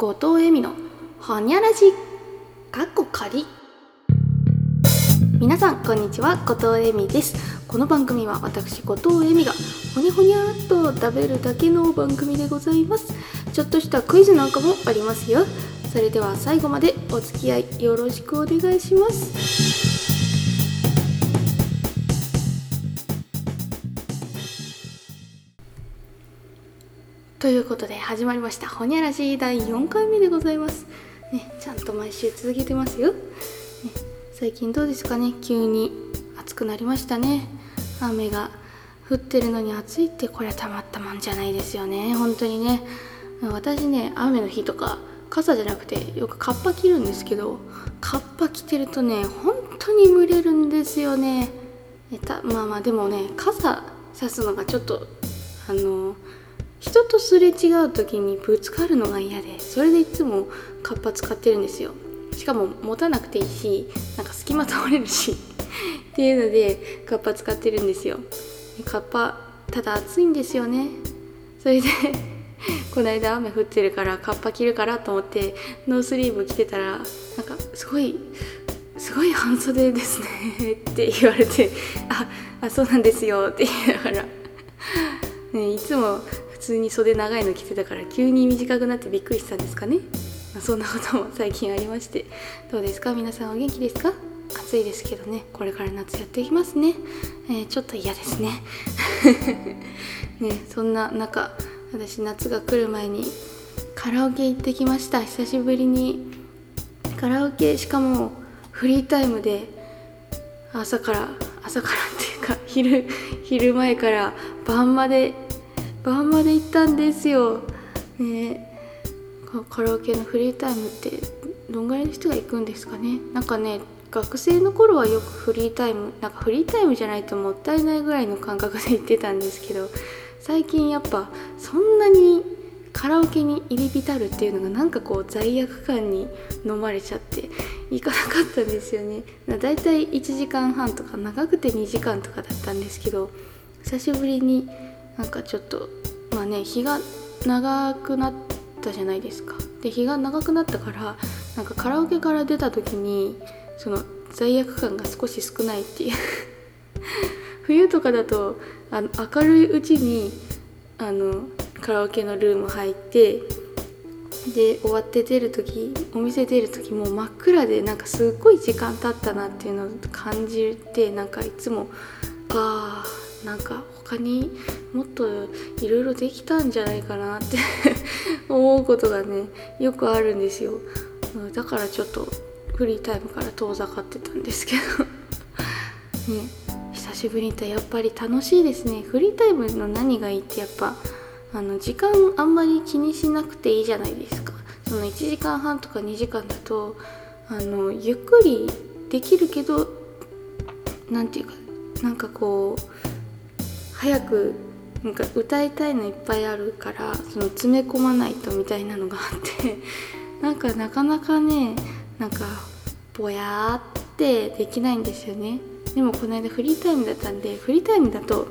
後藤恵美のほにゃらじ。かっこ仮。皆さんこんにちは。後藤恵美です。この番組は私後藤恵美がほにゃほにゃっと食べるだけの番組でございます。ちょっとしたクイズなんかもありますよ。それでは最後までお付き合いよろしくお願いします。ということで始まりました。ほにゃらし第4回目でございます。ねちゃんと毎週続けてますよ、ね、最近どうですかね？急に暑くなりましたね。雨が降ってるのに暑いってこれはたまったもんじゃないですよね。本当にね。私ね雨の日とか傘じゃなくてよくカッパ着るんですけどカッパ着てるとね本当に蒸れるんですよね。たまあまあでもね傘さすのがちょっとあの人とすれ違う時にぶつかるのが嫌でそれでいつもカッパ使ってるんですよ。しかも持たなくていいしなんか隙間通れるし。っていうのでカッパ使ってるんですよ。カッパただ暑いんですよね。それで この間雨降ってるからカッパ着るからと思ってノースリーブ着てたらなんかすごいすごい半袖ですね。って言われてああそうなんですよ。って言いながら、ね、いつも通に袖長いの着てたから急に短くなってびっくりしたんですかね、まあ、そんなことも最近ありまして。どうですか？皆さんお元気ですか？暑いですけどね。これから夏やっていきますね、えー、ちょっと嫌ですね。ねそんな中私夏が来る前にカラオケ行ってきました。久しぶりに。カラオケしかもフリータイムで朝から朝からっていうか昼昼前から晩まで晩まで行ったんですよ、ね、カラオケのフリータイムってどんぐらいの人が行くんですかね。なんかね学生の頃はよくフリータイムなんかフリータイムじゃないともったいないぐらいの感覚で行ってたんですけど最近やっぱそんなにカラオケに入り浸るっていうのがなんかこう罪悪感に飲まれちゃって行かなかったんですよね。だいたい1時間半とか長くて2時間とかだったんですけど久しぶりになんかちょっとまあね日が長くなったじゃないですか。で日が長くなったからなんかカラオケから出た時にその罪悪感が少し少ないっていう 冬とかだとあの明るいうちにあのカラオケのルーム入ってで終わって出る時お店出る時もう真っ暗でなんかすっごい時間経ったなっていうのを感じてなんかいつもああなんか他にもっといろいろできたんじゃないかなって 思うことがねよくあるんですよ。だからちょっとフリータイムから遠ざかってたんですけど。ね久しぶりにったやっぱり楽しいですね。フリータイムの何がいいってやっぱあの時間あんまり気にしなくていいじゃないですか。その1時間半とか2時間だとあのゆっくりできるけど何て言うかなんかこう早くなんか歌いたいのいっぱいあるからその詰め込まないとみたいなのがあって なんかなかなかねなんかぼやーってできないんですよね。でもこの間フリータイムだったんでフリータイムだと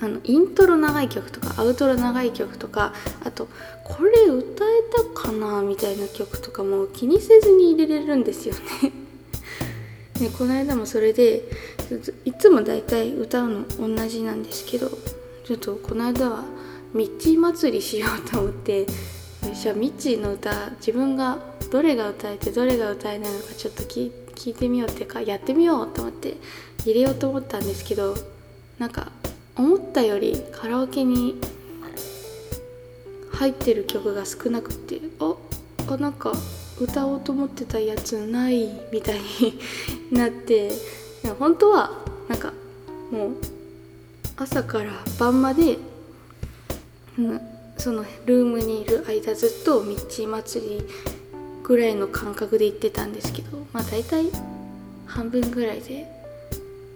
あのイントロ長い曲とかアウトロ長い曲とかあとこれ歌えたかなみたいな曲とかも気にせずに入れれるんですよね。ねこの間もそれでいつも大体歌うの同じなんですけどちょっとこの間はミッチー祭りしようと思ってじゃあミッチーの歌自分がどれが歌えてどれが歌えないのかちょっと聞いてみようっていうかやってみようと思って入れようと思ったんですけどなんか思ったよりカラオケに入ってる曲が少なくてああなんか歌おうと思ってたやつないみたいになって本当はなんかもう朝から晩まで、うん、そのルームにいる間ずっと道祭りぐらいの感覚で行ってたんですけどまあ大体半分ぐらいで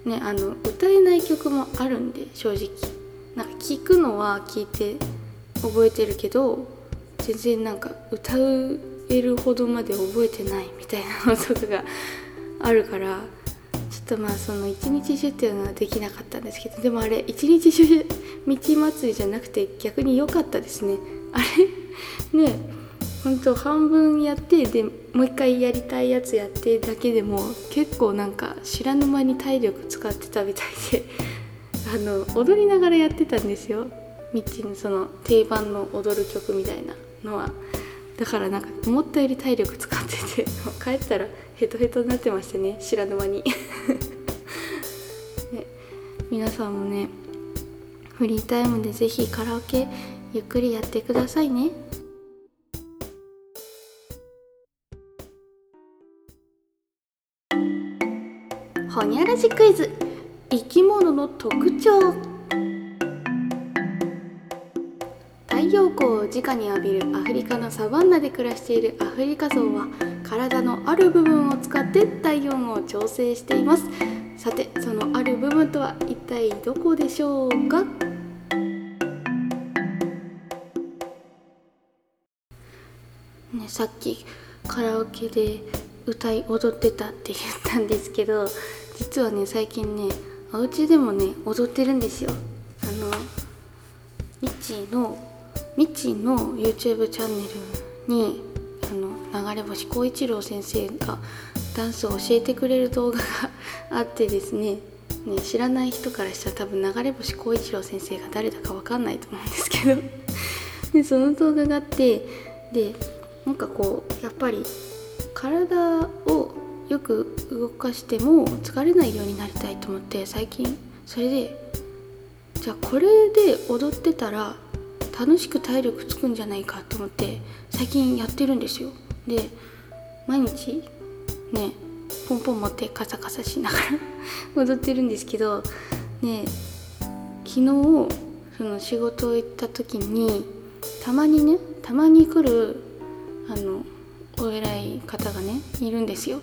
ねあの歌えない曲もあるんで正直。なんか聞くのは聞いて覚えてるけど全然なんか歌えるほどまで覚えてないみたいなのとかがあるから。ょっとまあその一日中っていうのはできなかったんですけどでもあれ一日中道祭りじゃなくて逆に良かったですね。あれね本当半分やってでもう一回やりたいやつやってだけでも結構なんか知らぬ間に体力使ってたみたいで あの踊りながらやってたんですよ。ミッチのその定番の踊る曲みたいなのは。だからなんか思ったより体力使ってて 帰ったらヘトヘトになってましたね知らぬ間に。ね、皆さんもねフリータイムで是非カラオケゆっくりやってくださいね。ほにゃらじクイズ。生き物の特徴。光を直に浴びるアフリカのサバンナで暮らしているアフリカゾウは体のある部分を使って体温を調整しています。さてそのある部分とは一体どこでしょうか？ね、さっきカラオケで歌い踊ってたって言ったんですけど実はね最近ねお家でもね踊ってるんですよ。あのミッチーのミッチの YouTube チャンネルにあの流れ星光一郎先生がダンスを教えてくれる動画があってですね。ね知らない人からしたら多分流れ星光一郎先生が誰だか分かんないと思うんですけど。でその動画があってでなんかこうやっぱり体をよく動かしても疲れないようになりたいと思って最近それでじゃあこれで踊ってたら楽しく体力つくんじゃないかと思って最近やってるんですよ。で毎日ねポンポン持ってカサカサしながら 踊ってるんですけどね昨日その仕事行った時にたまにねたまに来るあのお偉い方がねいるんですよ。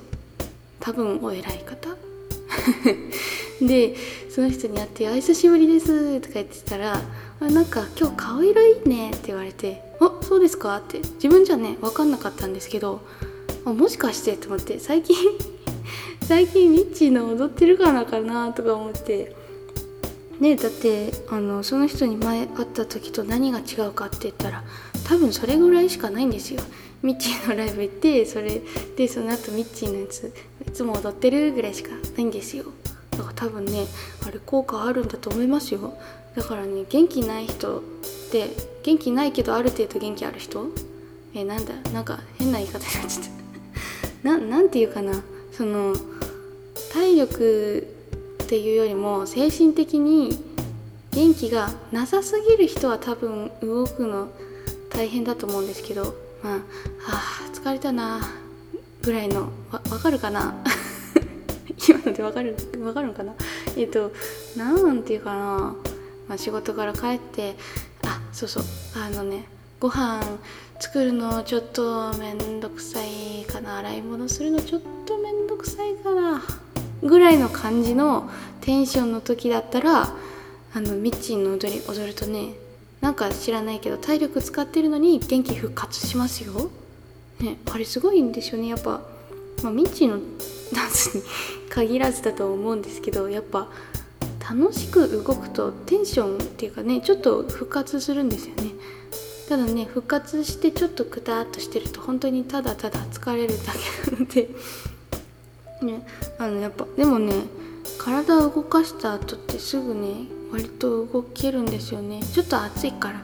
多分お偉い方？でその人に会って「あ久しぶりです」とか言ってたら「あなんか今日顔色いいね」って言われて「あそうですか?」って自分じゃね分かんなかったんですけどあもしかして？と思って最近 最近ミッチーの踊ってるからかな？とか思ってねだってあのその人に前会った時と何が違うかって言ったら多分それぐらいしかないんですよ。ミッチーのライブ行ってそれでその後ミッチーのやついつも踊ってるぐらいしかないんですよ。だから多分ねあれ効果あるんだと思いますよ。だからね元気ない人って元気ないけどある程度元気ある人？えなんだ？なんか変な言い方になっちゃった。なんていうかな？その体力っていうよりも精神的に元気がなさすぎる人は多分動くの大変だと思うんですけどまあ、はあ疲れたなぐらいのわ分かるかな？今ので分かる 分かるのかな？えっ、となんていうかな、まあ、仕事から帰ってあそうそう。あのねご飯作るのちょっとめんどくさいかな。洗い物するのちょっとめんどくさいかな。ぐらいの感じのテンションの時だったらあのミッチーの踊り踊るとねなんか知らないけど体力使ってるのに元気復活しますよ。ね、あれすごいんですよね。やっぱ、まあ、ミッチーのダンスに限らずだと思うんですけどやっぱ楽しく動くとテンションっていうかねちょっと復活するんですよね。ただね復活してちょっとくたっとしてると本当にただただ疲れるだけなので ねあのやっぱでもね体を動かした後ってすぐね割と動けるんですよね。ちょっと暑いから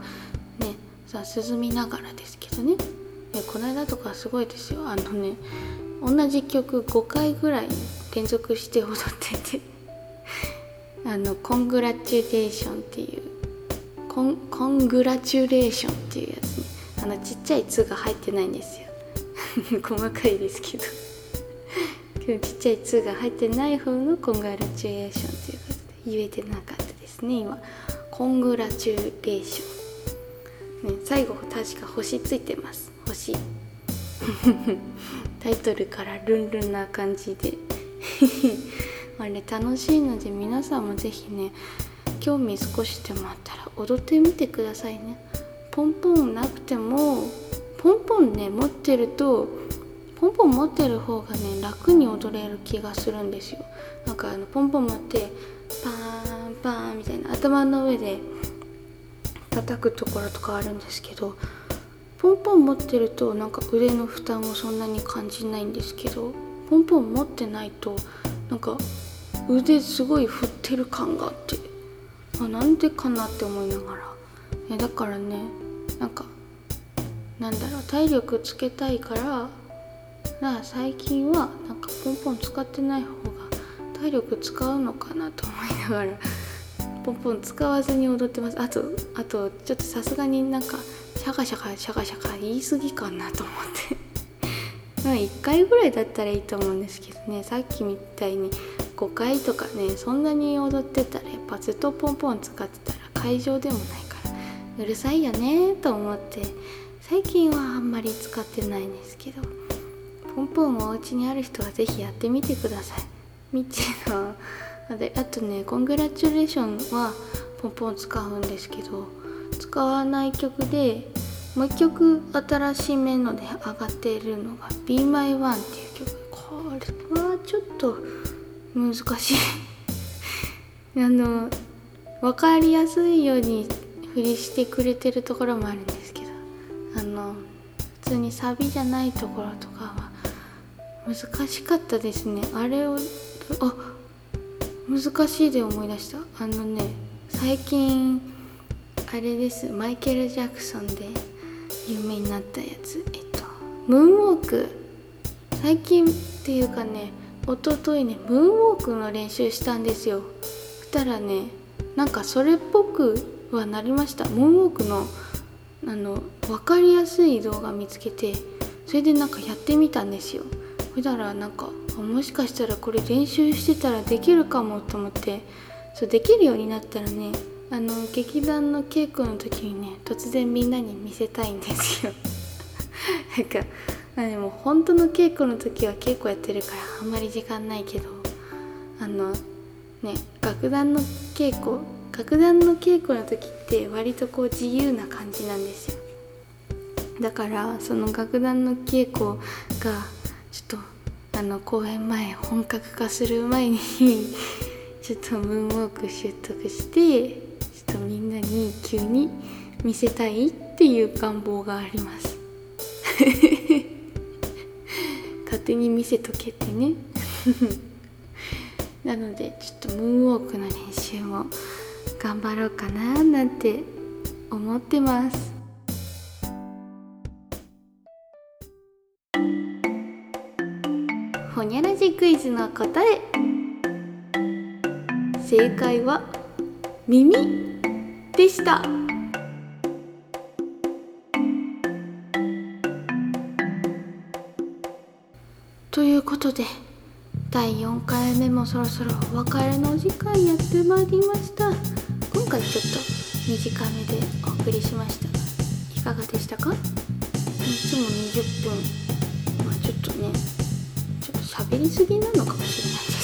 ねさあ涼みながらですけどね。ねこの間とかすごいですよ。あのね同じ曲5回ぐらい連続して踊ってて あの「コングラチュレーション」っていうコンコングラチュレーションっていうやつね。あのちっちゃい「つ」が入ってないんですよ。細かいですけど ちっちゃい「つ」が入ってない方の「コングラチュレーション」っていうことで言えてなかったですね今。コングラチュレーション、ね、最後確か星ついてます。星。タイトルからルンルンな感じで。あれ楽しいので皆さんも是非ね興味少しでもあったら踊ってみてくださいね。ポンポンなくてもポンポンね持ってるとポンポン持ってる方がね楽に踊れる気がするんですよ。なんかあのポンポン持ってパーンパーンみたいな頭の上で叩くところとかあるんですけどポンポン持ってるとなんか腕の負担をそんなに感じないんですけどポンポン持ってないとなんか腕すごい振ってる感があってあなんでかなって思いながら。えだからねなんかなんだろう体力つけたいからら最近はなんかポンポン使ってない方が体力使うのかなと思いながらポンポン使わずに踊ってます。あとあとちょっとさすがになんかシャカシャカシャカシャカ言い過ぎかなと思って。まあ1回ぐらいだったらいいと思うんですけどね。さっきみたいに5回とかねそんなに踊ってたらやっぱずっとポンポン使ってたら会場でもないからうるさいよねと思って。最近はあんまり使ってないんですけどポンポンお家にある人は是非やってみてください。みちの。で あとね「コングラチュレーション」はポンポン使うんですけど使わない曲でもう一曲新しめので上がっているのが「Be My One」っていう曲。これはちょっと難しい。あの分かりやすいように振りしてくれてるところもあるんですけどあの普通にサビじゃないところとかは難しかったですね。あれをあ難しいで思い出した。あのね最近あれです。マイケル・ジャクソンで有名になったやつ。えっとムーンウォーク。最近っていうかね一昨日ねムーンウォークの練習したんですよ。したらねなんかそれっぽくはなりました。ムーンウォークのあの分かりやすい動画見つけてそれでなんかやってみたんですよ。そしたらなんかもしかしたらこれ練習してたらできるかもと思って。そうできるようになったらねあの劇団の稽古の時にね突然みんなに見せたいんですよ。なんかでも本当の稽古の時は稽古やってるからあんまり時間ないけどあのね楽団の稽古楽団の稽古の時って割とこう自由な感じなんですよ。だからその楽団の稽古がちょっとあの公演前本格化する前に ちょっとムーンウォーク習得してちょっとみんなに急に見せたいっていう願望があります。勝手に見せとけってね。なのでちょっとムーンウォークの練習も頑張ろうかななんて思ってます。ほにゃらじクイズの答え。正解は耳？でした。ということで第4回目もそろそろお別れのお時間やってまいりました。今回ちょっと短めでお送りしました。いかがでしたか？いつも20分。まあちょっとねちょっと喋りすぎなのかもしれない。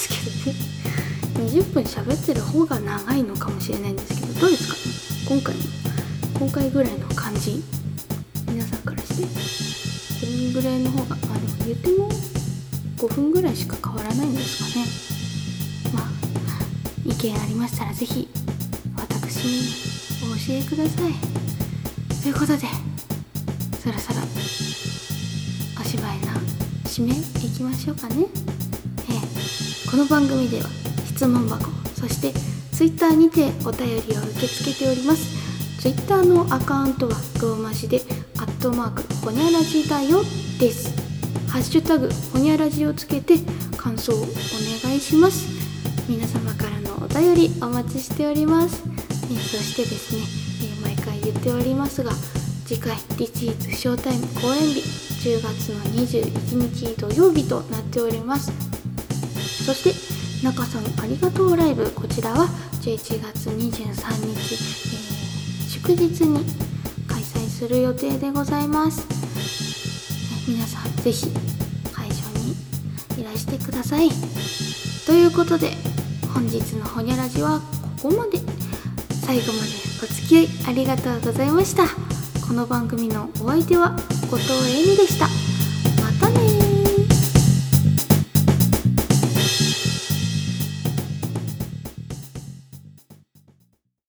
20分喋ってる方が長いのかもしれないんですけどどうですか？ね今回の今回ぐらいの感じ？皆さんからして。これぐらいの方があでも言っても5分ぐらいしか変わらないんですかね。まあ意見ありましたら是非私にお教えください。ということでそろそろお芝居の締めいきましょうかね。ええこの番組では質問箱そして Twitter にてお便りを受け付けております。Twitter のアカウントはローマ字で「アットマークほにゃらじだよ」です。ハッシュタグほにゃらじをつけて感想をお願いします。皆様からのお便りお待ちしております。えそしてですね、え毎回言っておりますが次回「リチーズショータイム公演日」10月の21日土曜日となっております。そして中さんありがとうライブ。こちらは11月23日、えー、祝日に開催する予定でございます。皆さん是非会場にいらしてください。ということで本日のほにゃらじはここまで。最後までお付き合いありがとうございました。この番組のお相手は後藤恵美でした。